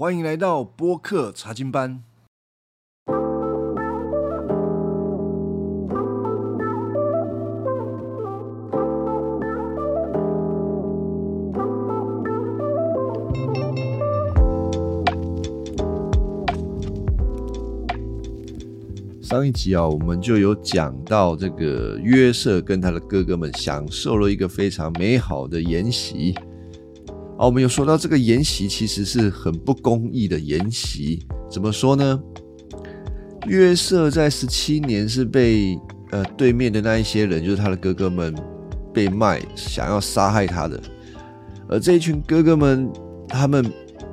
欢迎来到播客查经班。上一集啊，我们就有讲到这个约瑟跟他的哥哥们享受了一个非常美好的筵席。啊，我们有说到这个筵席其实是很不公义的筵席。怎么说呢？约瑟在十七年是被呃对面的那一些人，就是他的哥哥们被卖，想要杀害他的。而这一群哥哥们，他们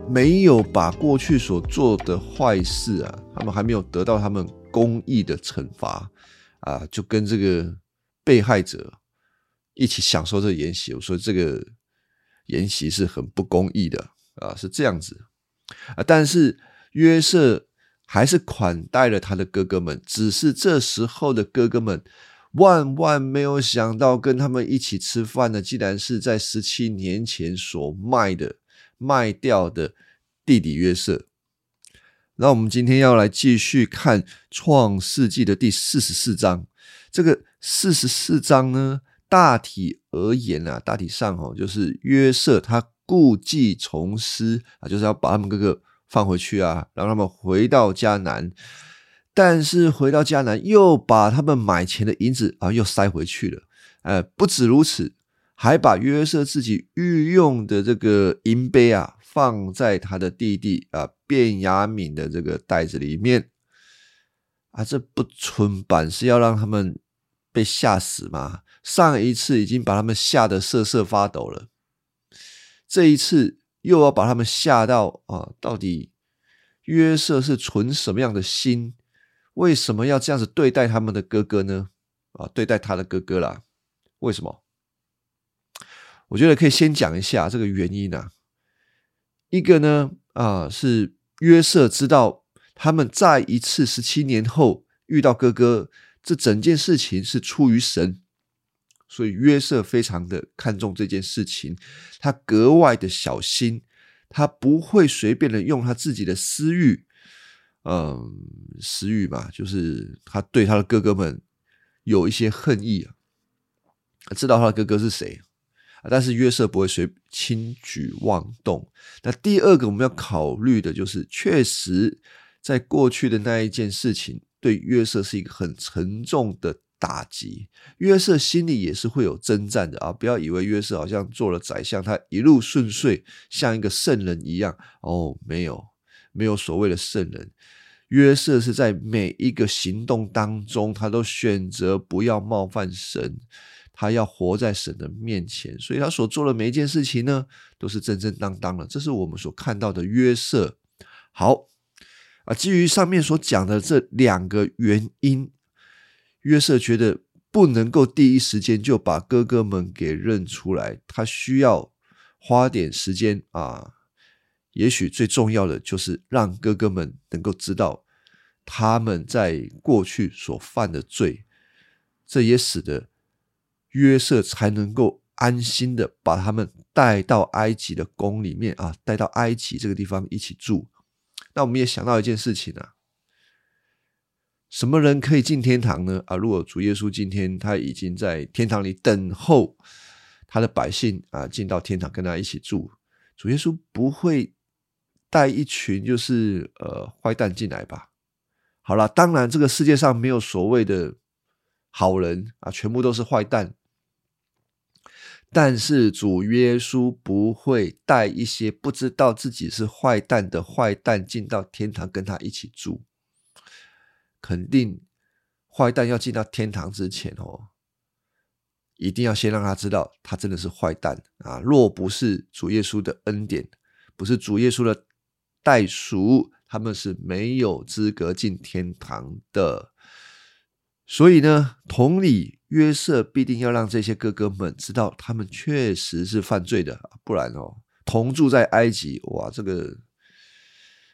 没有把过去所做的坏事啊，他们还没有得到他们。公益的惩罚啊，就跟这个被害者一起享受这个筵席。我说这个筵席是很不公义的啊，是这样子啊。但是约瑟还是款待了他的哥哥们，只是这时候的哥哥们万万没有想到，跟他们一起吃饭的，竟然是在十七年前所卖的、卖掉的弟弟约瑟。那我们今天要来继续看《创世纪》的第四十四章。这个四十四章呢，大体而言啊，大体上哦，就是约瑟他故技重施啊，就是要把他们哥哥放回去啊，让他们回到迦南。但是回到迦南，又把他们买钱的银子啊，又塞回去了。呃，不止如此，还把约瑟自己御用的这个银杯啊。放在他的弟弟啊卞雅敏的这个袋子里面啊，这不纯版是要让他们被吓死吗？上一次已经把他们吓得瑟瑟发抖了，这一次又要把他们吓到啊！到底约瑟是存什么样的心？为什么要这样子对待他们的哥哥呢？啊，对待他的哥哥啦？为什么？我觉得可以先讲一下这个原因啊。一个呢，啊，是约瑟知道他们再一次十七年后遇到哥哥，这整件事情是出于神，所以约瑟非常的看重这件事情，他格外的小心，他不会随便的用他自己的私欲，嗯，私欲嘛，就是他对他的哥哥们有一些恨意啊，知道他的哥哥是谁。但是约瑟不会随轻举妄动。那第二个我们要考虑的就是，确实在过去的那一件事情，对约瑟是一个很沉重的打击。约瑟心里也是会有征战的啊！不要以为约瑟好像做了宰相，他一路顺遂，像一个圣人一样哦，没有，没有所谓的圣人。约瑟是在每一个行动当中，他都选择不要冒犯神。他要活在神的面前，所以他所做的每一件事情呢，都是正正当当的。这是我们所看到的约瑟。好啊，基于上面所讲的这两个原因，约瑟觉得不能够第一时间就把哥哥们给认出来，他需要花点时间啊。也许最重要的就是让哥哥们能够知道他们在过去所犯的罪，这也使得。约瑟才能够安心的把他们带到埃及的宫里面啊，带到埃及这个地方一起住。那我们也想到一件事情啊，什么人可以进天堂呢？啊，如果主耶稣今天他已经在天堂里等候他的百姓啊，进到天堂跟他一起住，主耶稣不会带一群就是呃坏蛋进来吧？好了，当然这个世界上没有所谓的好人啊，全部都是坏蛋。但是主耶稣不会带一些不知道自己是坏蛋的坏蛋进到天堂跟他一起住。肯定坏蛋要进到天堂之前哦，一定要先让他知道他真的是坏蛋啊！若不是主耶稣的恩典，不是主耶稣的代赎，他们是没有资格进天堂的。所以呢，同理，约瑟必定要让这些哥哥们知道，他们确实是犯罪的，不然哦，同住在埃及，哇，这个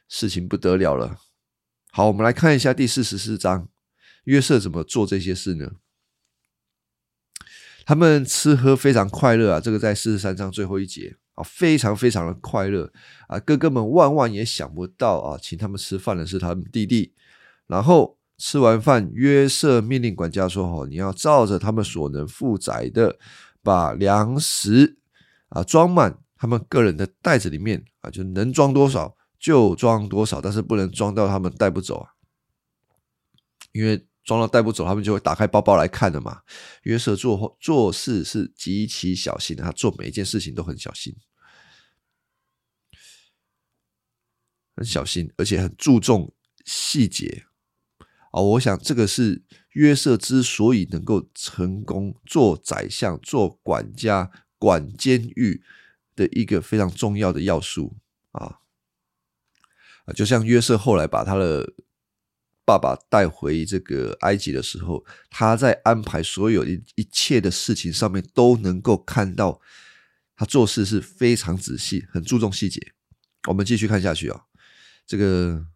事情不得了了。好，我们来看一下第四十四章，约瑟怎么做这些事呢？他们吃喝非常快乐啊，这个在四十三章最后一节啊，非常非常的快乐啊！哥哥们万万也想不到啊，请他们吃饭的是他们弟弟。然后吃完饭，约瑟命令管家说：“哦，你要照着他们所能负载的，把粮食啊装满他们个人的袋子里面啊，就能装多少就装多少，但是不能装到他们带不走啊，因为。”装了带不走，他们就会打开包包来看的嘛。约瑟做做事是极其小心的，他做每一件事情都很小心，很小心，而且很注重细节啊。我想这个是约瑟之所以能够成功做宰相、做管家、管监狱的一个非常重要的要素啊啊！就像约瑟后来把他的。爸爸带回这个埃及的时候，他在安排所有一一切的事情上面都能够看到，他做事是非常仔细，很注重细节。我们继续看下去啊，这个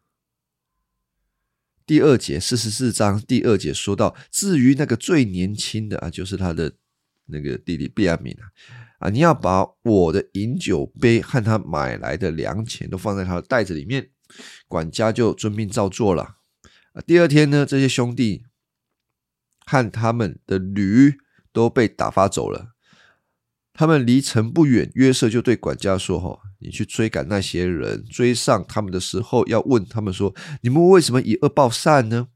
第二节四十四章第二节说到，至于那个最年轻的啊，就是他的那个弟弟毕亚敏啊，啊，你要把我的饮酒杯和他买来的粮钱都放在他的袋子里面，管家就遵命照做了。第二天呢，这些兄弟和他们的驴都被打发走了。他们离城不远，约瑟就对管家说：“哈，你去追赶那些人，追上他们的时候，要问他们说：你们为什么以恶报善呢？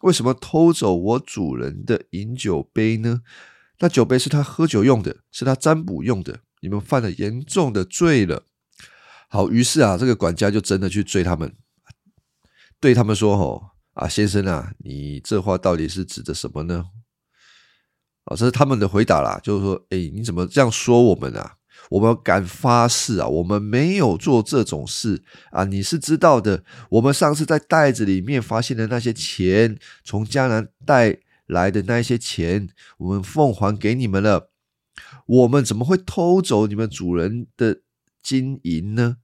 为什么偷走我主人的饮酒杯呢？那酒杯是他喝酒用的，是他占卜用的。你们犯了严重的罪了。好，于是啊，这个管家就真的去追他们，对他们说：哈。”啊，先生啊，你这话到底是指的什么呢？啊，这是他们的回答啦，就是说，哎，你怎么这样说我们啊？我们敢发誓啊，我们没有做这种事啊！你是知道的，我们上次在袋子里面发现的那些钱，从江南带来的那些钱，我们奉还给你们了。我们怎么会偷走你们主人的金银呢？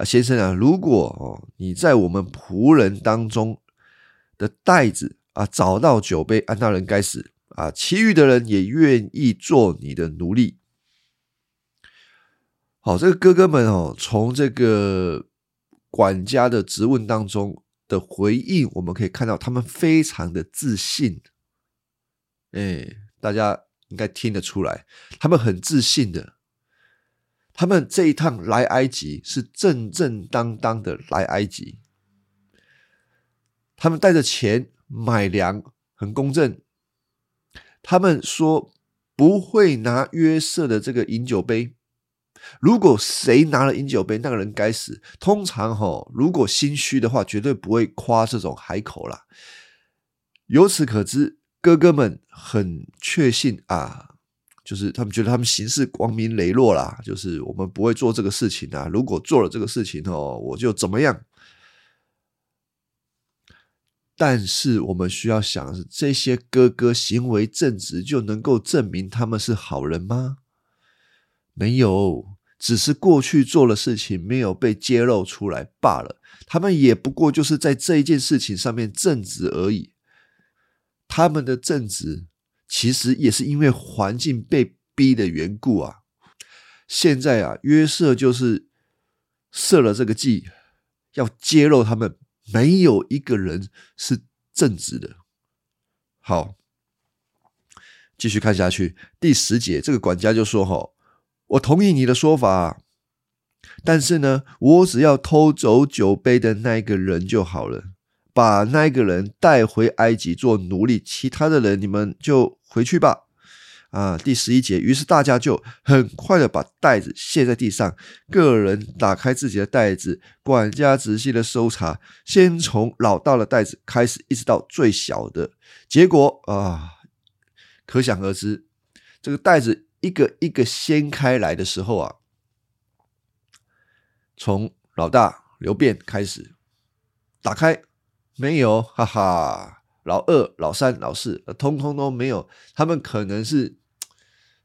啊，先生啊，如果哦，你在我们仆人当中。的袋子啊，找到酒杯，安大人该死啊！其余的人也愿意做你的奴隶。好，这个哥哥们哦，从这个管家的质问当中的回应，我们可以看到他们非常的自信。哎，大家应该听得出来，他们很自信的。他们这一趟来埃及是正正当当的来埃及。他们带着钱买粮，很公正。他们说不会拿约瑟的这个饮酒杯。如果谁拿了饮酒杯，那个人该死。通常哈，如果心虚的话，绝对不会夸这种海口啦。由此可知，哥哥们很确信啊，就是他们觉得他们行事光明磊落啦，就是我们不会做这个事情啊。如果做了这个事情哦，我就怎么样。但是我们需要想的是，这些哥哥行为正直，就能够证明他们是好人吗？没有，只是过去做的事情没有被揭露出来罢了。他们也不过就是在这一件事情上面正直而已。他们的正直，其实也是因为环境被逼的缘故啊。现在啊，约瑟就是设了这个计，要揭露他们。没有一个人是正直的。好，继续看下去。第十节，这个管家就说：“哈，我同意你的说法，但是呢，我只要偷走酒杯的那个人就好了，把那个人带回埃及做奴隶，其他的人你们就回去吧。”啊，第十一节，于是大家就很快的把袋子卸在地上，个人打开自己的袋子，管家仔细的搜查，先从老大的袋子开始，一直到最小的，结果啊，可想而知，这个袋子一个一个掀开来的时候啊，从老大刘辩开始打开，没有，哈哈，老二、老三、老四，通通都没有，他们可能是。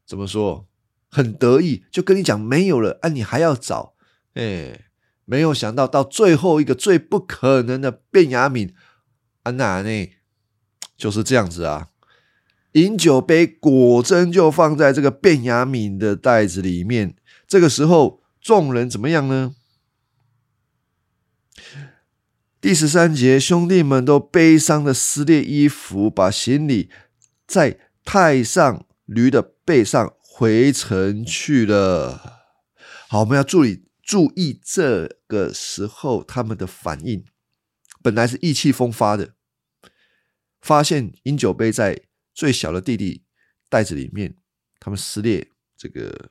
怎么说？很得意，就跟你讲没有了啊！你还要找？哎，没有想到到最后一个最不可能的卞雅敏安娜呢，就是这样子啊！饮酒杯果真就放在这个卞雅敏的袋子里面，这个时候，众人怎么样呢？第十三节，兄弟们都悲伤的撕裂衣服，把行李在太上驴的背上回城去了。好，我们要注意注意这个时候他们的反应。本来是意气风发的，发现饮酒杯在最小的弟弟袋子里面，他们撕裂这个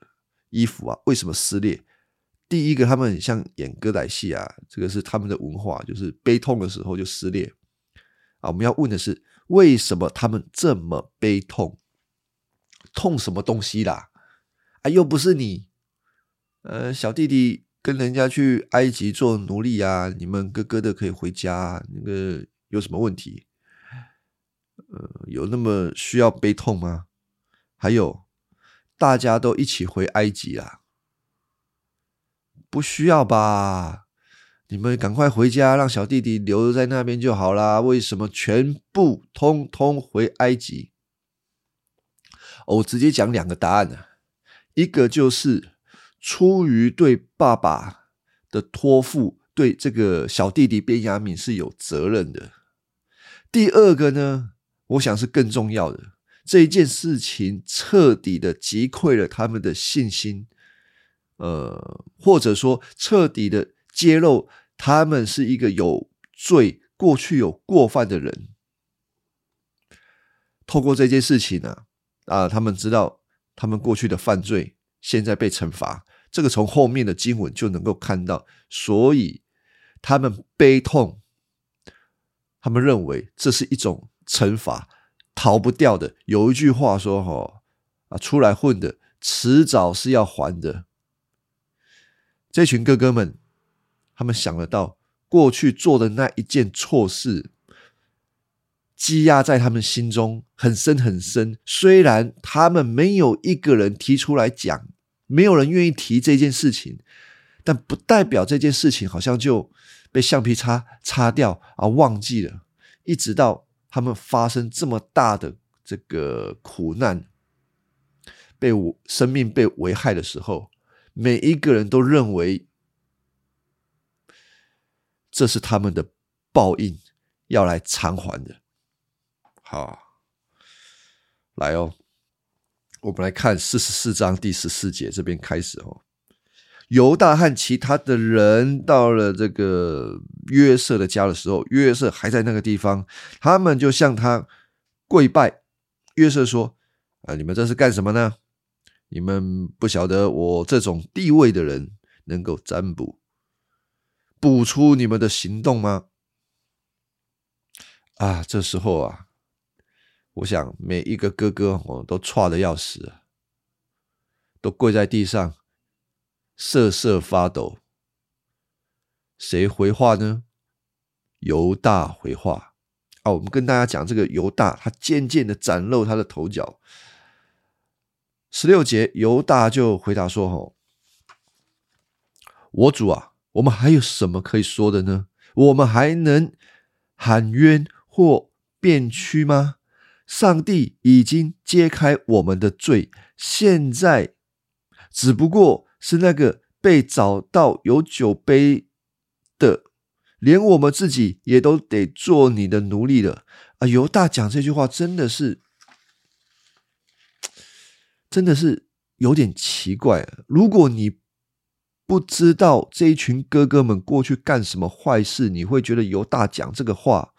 衣服啊？为什么撕裂？第一个，他们很像演歌仔戏啊，这个是他们的文化，就是悲痛的时候就撕裂啊。我们要问的是，为什么他们这么悲痛？痛什么东西啦？啊，又不是你，呃，小弟弟跟人家去埃及做奴隶啊，你们哥哥的可以回家，那个有什么问题？呃，有那么需要悲痛吗？还有，大家都一起回埃及啊。不需要吧？你们赶快回家，让小弟弟留在那边就好啦。为什么全部通通回埃及？我直接讲两个答案呢。一个就是出于对爸爸的托付，对这个小弟弟边雅敏是有责任的。第二个呢，我想是更重要的。这一件事情彻底的击溃了他们的信心。呃，或者说彻底的揭露，他们是一个有罪、过去有过犯的人。透过这件事情呢，啊，他们知道他们过去的犯罪，现在被惩罚。这个从后面的经文就能够看到，所以他们悲痛，他们认为这是一种惩罚，逃不掉的。有一句话说：“哈啊，出来混的，迟早是要还的。”这群哥哥们，他们想得到过去做的那一件错事，积压在他们心中很深很深。虽然他们没有一个人提出来讲，没有人愿意提这件事情，但不代表这件事情好像就被橡皮擦擦掉啊，忘记了。一直到他们发生这么大的这个苦难，被生命被危害的时候。每一个人都认为这是他们的报应，要来偿还的。好，来哦，我们来看四十四章第十四节这边开始哦。犹大和其他的人到了这个约瑟的家的时候，约瑟还在那个地方，他们就向他跪拜。约瑟说：“啊，你们这是干什么呢？”你们不晓得我这种地位的人能够占卜，卜出你们的行动吗？啊，这时候啊，我想每一个哥哥我都差的要死，都跪在地上瑟瑟发抖。谁回话呢？犹大回话啊！我们跟大家讲这个犹大，他渐渐的展露他的头角。十六节，犹大就回答说：“吼，我主啊，我们还有什么可以说的呢？我们还能喊冤或辩屈吗？上帝已经揭开我们的罪，现在只不过是那个被找到有酒杯的，连我们自己也都得做你的奴隶了。”啊，犹大讲这句话真的是。真的是有点奇怪。如果你不知道这一群哥哥们过去干什么坏事，你会觉得犹大讲这个话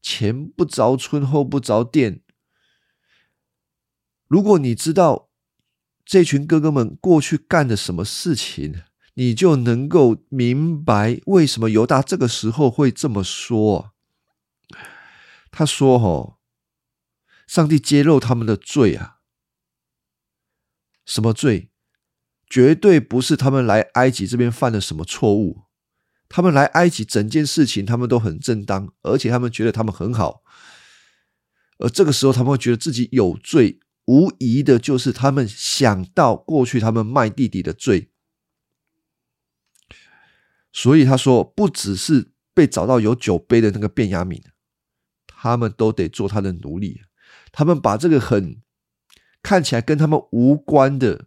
前不着村后不着店。如果你知道这群哥哥们过去干的什么事情，你就能够明白为什么犹大这个时候会这么说。他说：“哦，上帝揭露他们的罪啊。”什么罪？绝对不是他们来埃及这边犯了什么错误。他们来埃及整件事情，他们都很正当，而且他们觉得他们很好。而这个时候，他们会觉得自己有罪，无疑的就是他们想到过去他们卖弟弟的罪。所以他说，不只是被找到有酒杯的那个卞雅敏，他们都得做他的奴隶。他们把这个很。看起来跟他们无关的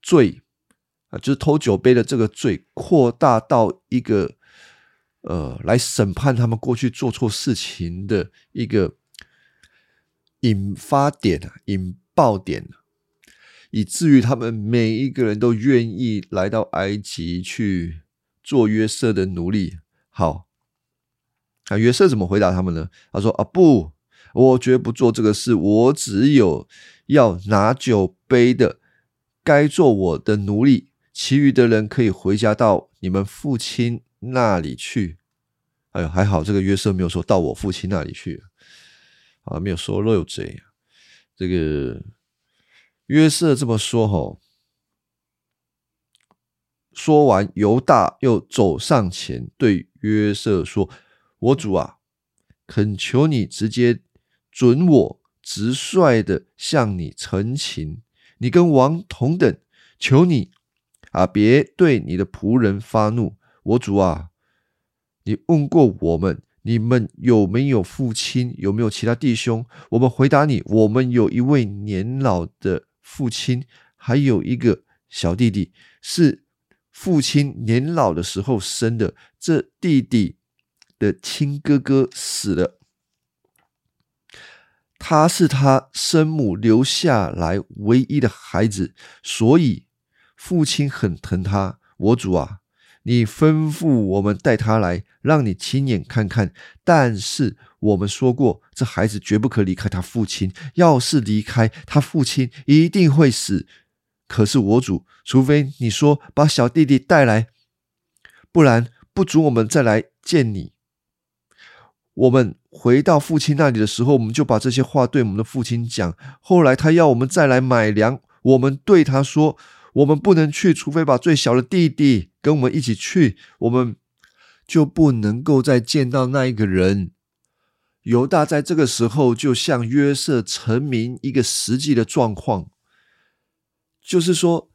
罪啊，就是偷酒杯的这个罪，扩大到一个呃，来审判他们过去做错事情的一个引发点啊，引爆点以至于他们每一个人都愿意来到埃及去做约瑟的奴隶。好，那约瑟怎么回答他们呢？他说：“啊，不，我绝不做这个事，我只有要拿酒杯的，该做我的奴隶，其余的人可以回家到你们父亲那里去。”哎呦，还好这个约瑟没有说到我父亲那里去，啊，没有说漏嘴。这个。约瑟这么说：“吼，说完，犹大又走上前对约瑟说：‘我主啊，恳求你直接准我直率的向你陈情，你跟王同等，求你啊，别对你的仆人发怒。我主啊，你问过我们，你们有没有父亲？有没有其他弟兄？我们回答你，我们有一位年老的。”父亲还有一个小弟弟，是父亲年老的时候生的。这弟弟的亲哥哥死了，他是他生母留下来唯一的孩子，所以父亲很疼他。我主啊！你吩咐我们带他来，让你亲眼看看。但是我们说过，这孩子绝不可离开他父亲。要是离开他父亲，一定会死。可是我主，除非你说把小弟弟带来，不然不准我们再来见你。我们回到父亲那里的时候，我们就把这些话对我们的父亲讲。后来他要我们再来买粮，我们对他说。我们不能去，除非把最小的弟弟跟我们一起去，我们就不能够再见到那一个人。犹大在这个时候就向约瑟陈明一个实际的状况，就是说，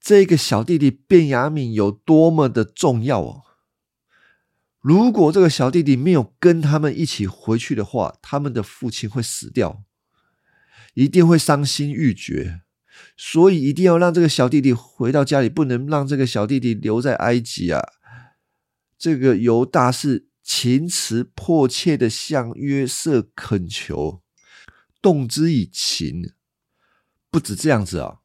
这个小弟弟卞雅敏有多么的重要哦。如果这个小弟弟没有跟他们一起回去的话，他们的父亲会死掉，一定会伤心欲绝。所以一定要让这个小弟弟回到家里，不能让这个小弟弟留在埃及啊！这个犹大是情辞迫切的向约瑟恳求，动之以情。不止这样子啊，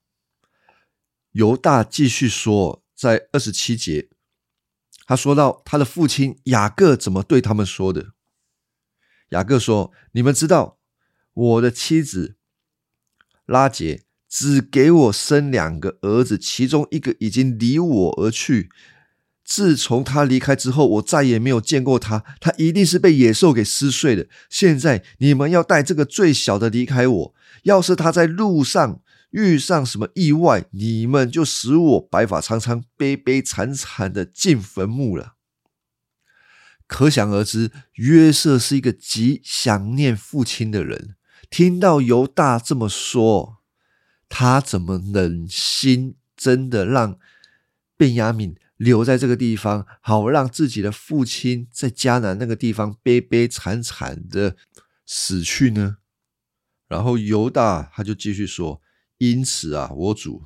犹大继续说，在二十七节，他说到他的父亲雅各怎么对他们说的。雅各说：“你们知道我的妻子拉杰。”只给我生两个儿子，其中一个已经离我而去。自从他离开之后，我再也没有见过他。他一定是被野兽给撕碎的。现在你们要带这个最小的离开我。要是他在路上遇上什么意外，你们就使我白发苍苍、悲悲惨惨的进坟墓了。可想而知，约瑟是一个极想念父亲的人。听到犹大这么说。他怎么忍心真的让卞雅敏留在这个地方，好让自己的父亲在迦南那个地方悲悲惨惨的死去呢？然后犹大他就继续说：“因此啊，我主，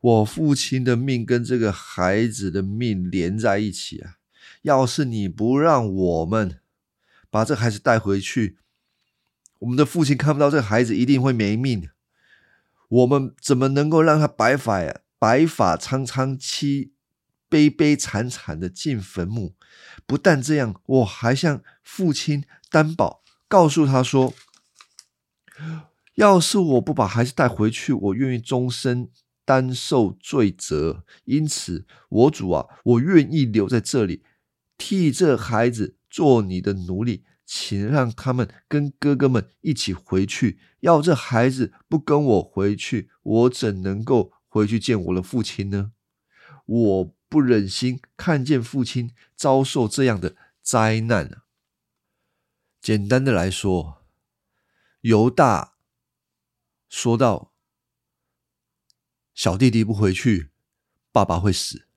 我父亲的命跟这个孩子的命连在一起啊！要是你不让我们把这孩子带回去，我们的父亲看不到这孩子，一定会没命。”我们怎么能够让他白发呀？白发苍苍、凄悲悲惨惨的进坟墓？不但这样，我还向父亲担保，告诉他说：要是我不把孩子带回去，我愿意终身担受罪责。因此，我主啊，我愿意留在这里，替这孩子做你的奴隶。请让他们跟哥哥们一起回去。要这孩子不跟我回去，我怎能够回去见我的父亲呢？我不忍心看见父亲遭受这样的灾难啊！简单的来说，犹大说到小弟弟不回去，爸爸会死。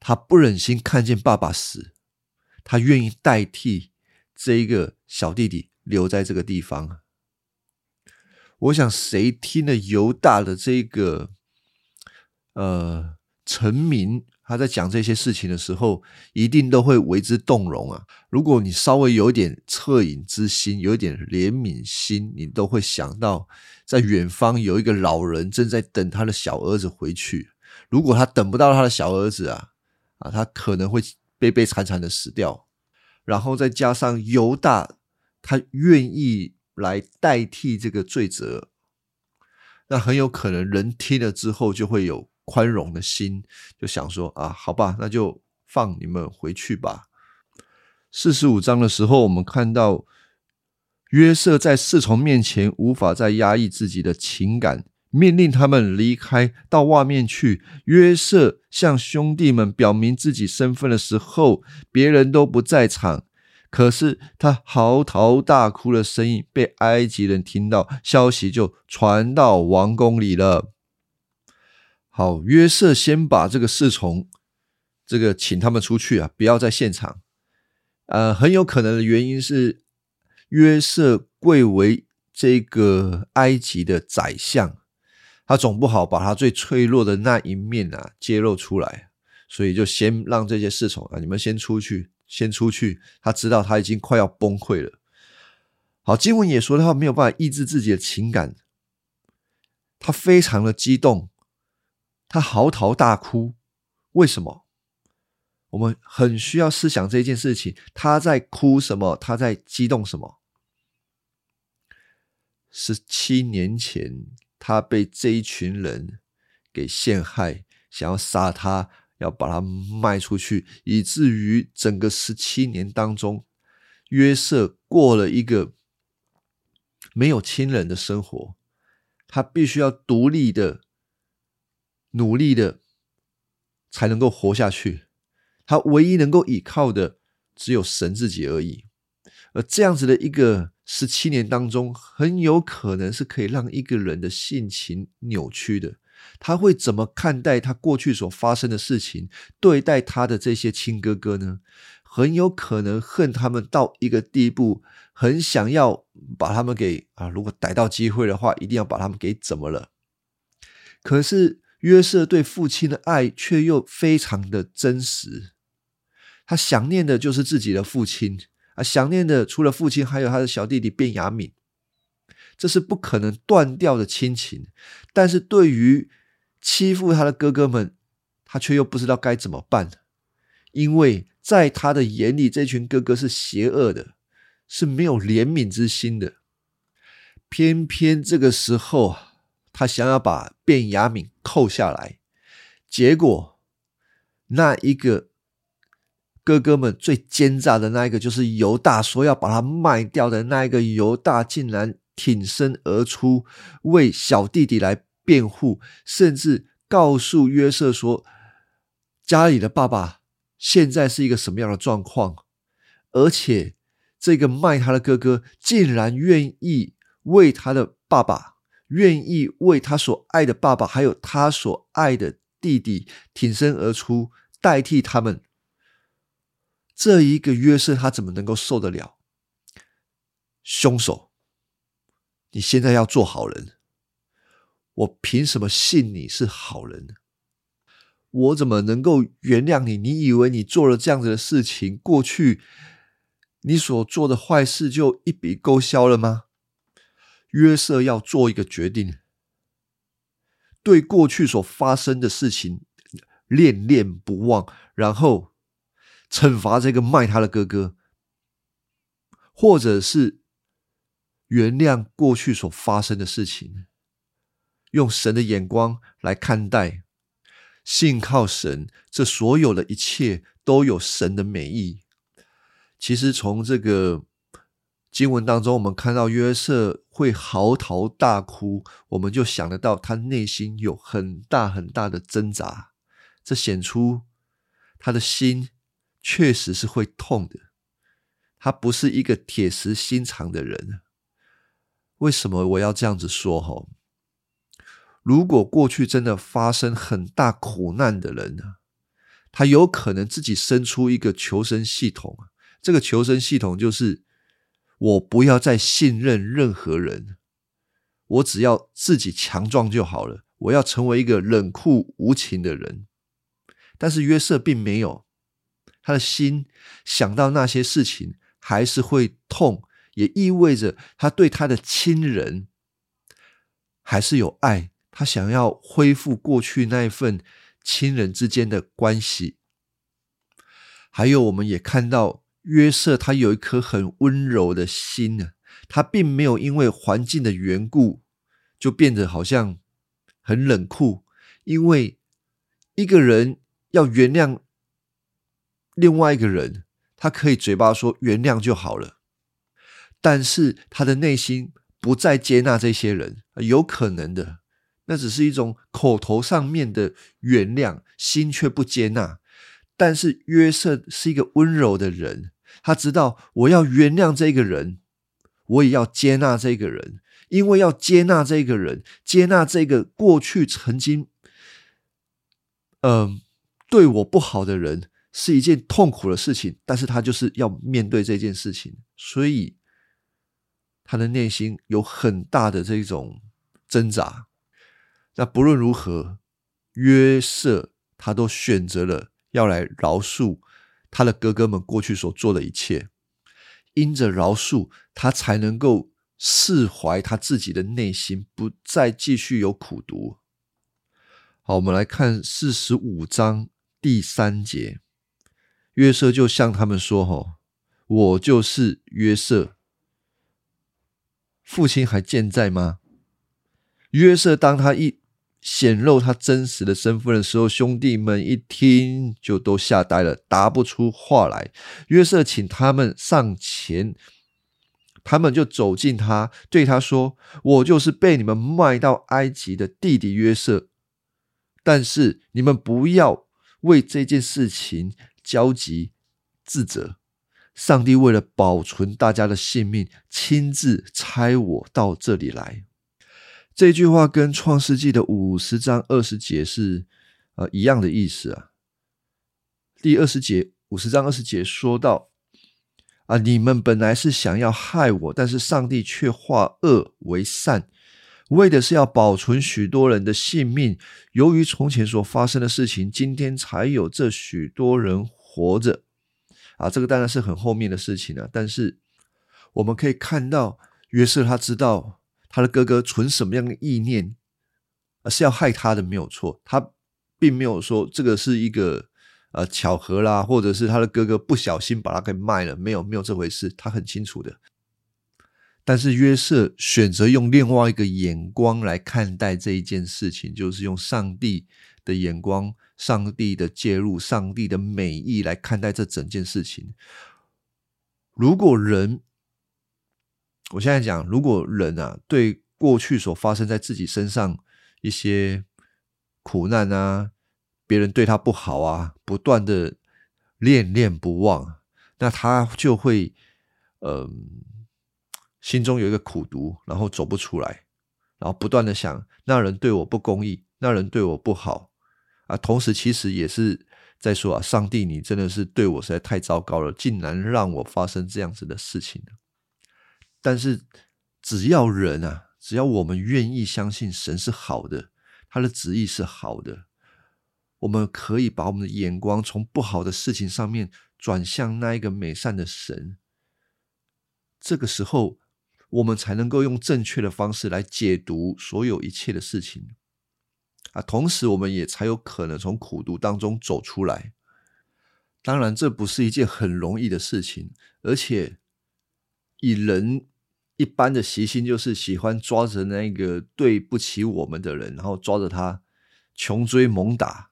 他不忍心看见爸爸死。他愿意代替这一个小弟弟留在这个地方。我想谁听了犹大的这个呃臣民他在讲这些事情的时候，一定都会为之动容啊！如果你稍微有一点恻隐之心，有一点怜悯心，你都会想到，在远方有一个老人正在等他的小儿子回去。如果他等不到他的小儿子啊，啊，他可能会悲悲惨惨的死掉。然后再加上犹大，他愿意来代替这个罪责，那很有可能人听了之后就会有。宽容的心，就想说啊，好吧，那就放你们回去吧。四十五章的时候，我们看到约瑟在侍从面前无法再压抑自己的情感，命令他们离开，到外面去。约瑟向兄弟们表明自己身份的时候，别人都不在场，可是他嚎啕大哭的声音被埃及人听到，消息就传到王宫里了。好，约瑟先把这个侍从，这个请他们出去啊，不要在现场。呃，很有可能的原因是约瑟贵为这个埃及的宰相，他总不好把他最脆弱的那一面啊揭露出来，所以就先让这些侍从啊，你们先出去，先出去。他知道他已经快要崩溃了。好，经文也说他没有办法抑制自己的情感，他非常的激动。他嚎啕大哭，为什么？我们很需要思想这件事情。他在哭什么？他在激动什么？十七年前，他被这一群人给陷害，想要杀他，要把他卖出去，以至于整个十七年当中，约瑟过了一个没有亲人的生活，他必须要独立的。努力的才能够活下去，他唯一能够依靠的只有神自己而已。而这样子的一个十七年当中，很有可能是可以让一个人的性情扭曲的。他会怎么看待他过去所发生的事情？对待他的这些亲哥哥呢？很有可能恨他们到一个地步，很想要把他们给啊，如果逮到机会的话，一定要把他们给怎么了？可是。约瑟对父亲的爱却又非常的真实，他想念的就是自己的父亲啊，想念的除了父亲，还有他的小弟弟卞雅敏，这是不可能断掉的亲情。但是对于欺负他的哥哥们，他却又不知道该怎么办，因为在他的眼里，这群哥哥是邪恶的，是没有怜悯之心的。偏偏这个时候他想要把卞雅敏扣下来，结果那一个哥哥们最奸诈的那一个，就是犹大说要把他卖掉的那一个犹大，竟然挺身而出为小弟弟来辩护，甚至告诉约瑟说家里的爸爸现在是一个什么样的状况，而且这个卖他的哥哥竟然愿意为他的爸爸。愿意为他所爱的爸爸，还有他所爱的弟弟挺身而出，代替他们。这一个约瑟，他怎么能够受得了？凶手，你现在要做好人，我凭什么信你是好人？我怎么能够原谅你？你以为你做了这样子的事情，过去你所做的坏事就一笔勾销了吗？约瑟要做一个决定，对过去所发生的事情恋恋不忘，然后惩罚这个卖他的哥哥，或者是原谅过去所发生的事情，用神的眼光来看待，信靠神，这所有的一切都有神的美意。其实从这个。经文当中，我们看到约瑟会嚎啕大哭，我们就想得到他内心有很大很大的挣扎，这显出他的心确实是会痛的。他不是一个铁石心肠的人。为什么我要这样子说？哈，如果过去真的发生很大苦难的人呢，他有可能自己生出一个求生系统，这个求生系统就是。我不要再信任任何人，我只要自己强壮就好了，我要成为一个冷酷无情的人。但是约瑟并没有，他的心想到那些事情还是会痛，也意味着他对他的亲人还是有爱，他想要恢复过去那一份亲人之间的关系。还有，我们也看到约瑟，他有一颗很温柔的心呢。他并没有因为环境的缘故就变得好像很冷酷。因为一个人要原谅另外一个人，他可以嘴巴说原谅就好了，但是他的内心不再接纳这些人，有可能的，那只是一种口头上面的原谅，心却不接纳。但是约瑟是一个温柔的人，他知道我要原谅这个人，我也要接纳这个人，因为要接纳这个人，接纳这个过去曾经，嗯，对我不好的人是一件痛苦的事情，但是他就是要面对这件事情，所以他的内心有很大的这种挣扎。那不论如何，约瑟他都选择了。要来饶恕他的哥哥们过去所做的一切，因着饶恕，他才能够释怀他自己的内心，不再继续有苦读。好，我们来看四十五章第三节，约瑟就向他们说：“吼，我就是约瑟，父亲还健在吗？”约瑟当他一。显露他真实的身份的时候，兄弟们一听就都吓呆了，答不出话来。约瑟请他们上前，他们就走近他，对他说：“我就是被你们卖到埃及的弟弟约瑟。但是你们不要为这件事情焦急自责。上帝为了保存大家的性命，亲自差我到这里来。”这句话跟创世纪的五十章二十节是呃一样的意思啊。第二十节，五十章二十节说到啊，你们本来是想要害我，但是上帝却化恶为善，为的是要保存许多人的性命。由于从前所发生的事情，今天才有这许多人活着啊。这个当然是很后面的事情了，但是我们可以看到约瑟他知道。他的哥哥存什么样的意念，而是要害他的，没有错。他并没有说这个是一个呃巧合啦，或者是他的哥哥不小心把他给卖了，没有没有这回事，他很清楚的。但是约瑟选择用另外一个眼光来看待这一件事情，就是用上帝的眼光、上帝的介入、上帝的美意来看待这整件事情。如果人，我现在讲，如果人啊对过去所发生在自己身上一些苦难啊，别人对他不好啊，不断的恋恋不忘，那他就会嗯心中有一个苦毒，然后走不出来，然后不断的想那人对我不公义，那人对我不好。啊，同时其实也是在说啊，上帝你真的是对我实在太糟糕了，竟然让我发生这样子的事情但是，只要人啊，只要我们愿意相信神是好的，他的旨意是好的，我们可以把我们的眼光从不好的事情上面转向那一个美善的神。这个时候，我们才能够用正确的方式来解读所有一切的事情啊。同时，我们也才有可能从苦读当中走出来。当然，这不是一件很容易的事情，而且以人。一般的习性就是喜欢抓着那个对不起我们的人，然后抓着他穷追猛打，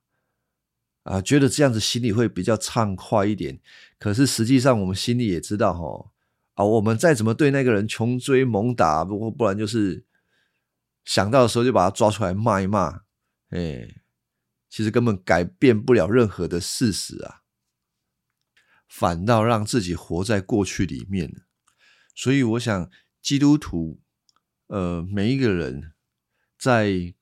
啊，觉得这样子心里会比较畅快一点。可是实际上，我们心里也知道，哈，啊，我们再怎么对那个人穷追猛打，不过不然就是想到的时候就把他抓出来骂一骂，哎，其实根本改变不了任何的事实啊，反倒让自己活在过去里面。所以我想。基督徒，呃，每一个人在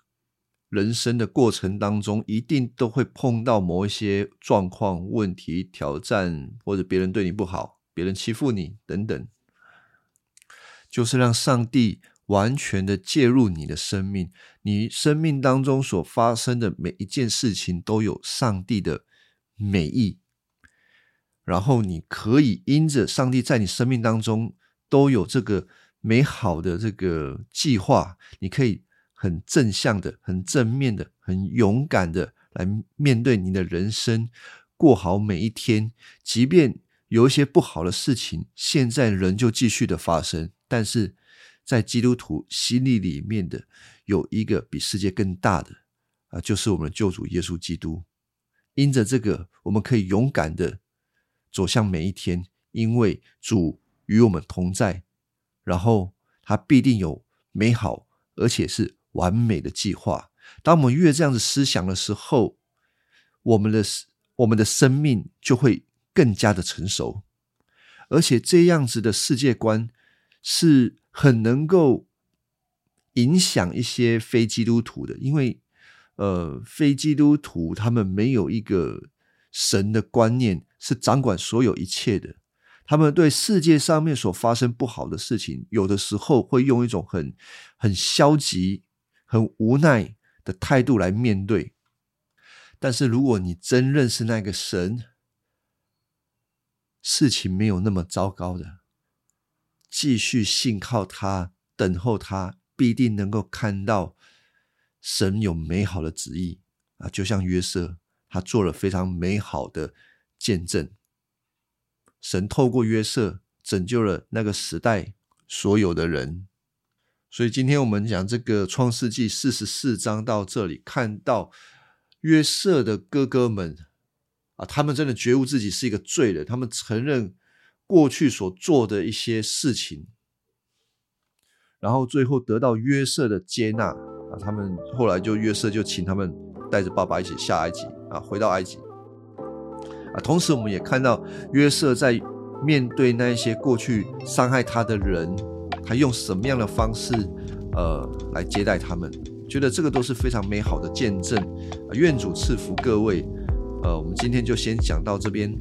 人生的过程当中，一定都会碰到某一些状况、问题、挑战，或者别人对你不好，别人欺负你等等。就是让上帝完全的介入你的生命，你生命当中所发生的每一件事情都有上帝的美意，然后你可以因着上帝在你生命当中都有这个美好的这个计划，你可以很正向的、很正面的、很勇敢的来面对你的人生，过好每一天，即便有一些不好的事情，现在仍旧继续的发生，但是。在基督徒心里里面的有一个比世界更大的啊，就是我们的救主耶稣基督。因着这个，我们可以勇敢的走向每一天，因为主与我们同在，然后他必定有美好而且是完美的计划。当我们越这样子思想的时候，我们的我们的生命就会更加的成熟，而且这样子的世界观是。很能够影响一些非基督徒的，因为呃，非基督徒他们没有一个神的观念是掌管所有一切的，他们对世界上面所发生不好的事情，有的时候会用一种很很消极、很无奈的态度来面对。但是如果你真认识那个神，事情没有那么糟糕的。继续信靠他，等候他，必定能够看到神有美好的旨意啊！就像约瑟，他做了非常美好的见证。神透过约瑟拯救了那个时代所有的人。所以今天我们讲这个创世纪四十四章到这里，看到约瑟的哥哥们啊，他们真的觉悟自己是一个罪人，他们承认。过去所做的一些事情，然后最后得到约瑟的接纳啊，他们后来就约瑟就请他们带着爸爸一起下埃及啊，回到埃及啊。同时，我们也看到约瑟在面对那一些过去伤害他的人，他用什么样的方式呃来接待他们？觉得这个都是非常美好的见证。愿主赐福各位，呃，我们今天就先讲到这边。